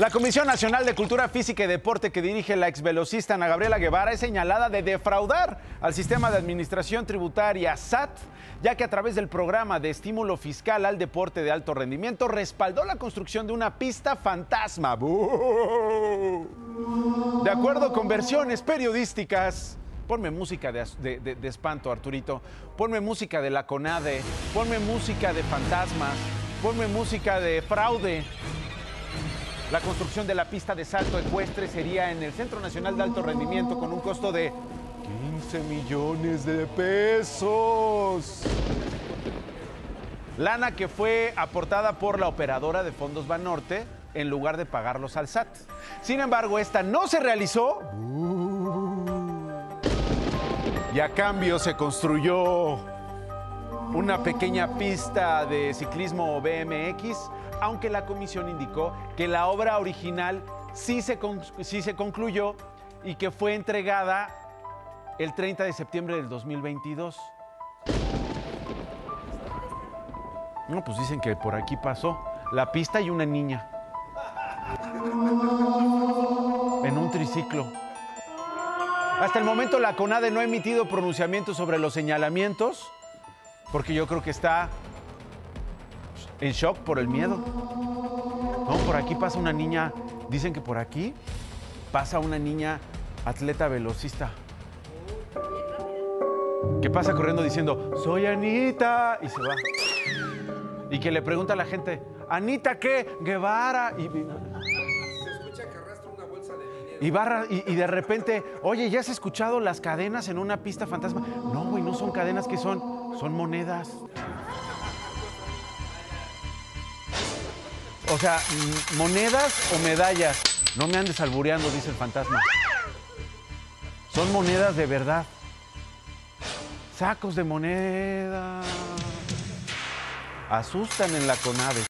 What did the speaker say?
La Comisión Nacional de Cultura Física y Deporte que dirige la ex velocista Ana Gabriela Guevara es señalada de defraudar al sistema de administración tributaria SAT, ya que a través del programa de estímulo fiscal al deporte de alto rendimiento respaldó la construcción de una pista fantasma. De acuerdo con versiones periodísticas, ponme música de- de espanto, Arturito, ponme música de la CONADE, ponme música de fantasmas, ponme música de fraude. La construcción de la pista de salto ecuestre sería en el Centro Nacional de Alto Rendimiento con un costo de 15 millones de pesos. Lana que fue aportada por la operadora de fondos Banorte en lugar de pagarlos al SAT. Sin embargo, esta no se realizó. Y a cambio se construyó una pequeña pista de ciclismo BMX, aunque la comisión indicó que la obra original sí se, sí se concluyó y que fue entregada el 30 de septiembre del 2022. No, pues dicen que por aquí pasó la pista y una niña. En un triciclo. Hasta el momento la CONADE no ha emitido pronunciamiento sobre los señalamientos, porque yo creo que está en shock por el miedo. No, por aquí pasa una niña, dicen que por aquí pasa una niña atleta velocista. Que pasa corriendo diciendo, soy Anita, y se va. Y que le pregunta a la gente, ¿Anita qué? Guevara. Y, y- y, barra- y- y de repente, oye, ¿ya has escuchado las cadenas en una pista fantasma? No, güey, no son cadenas que son, son monedas. O sea, mm, monedas o medallas. No me andes albureando, dice el fantasma. Son monedas de verdad. Sacos de moneda. Asustan en la CONADE.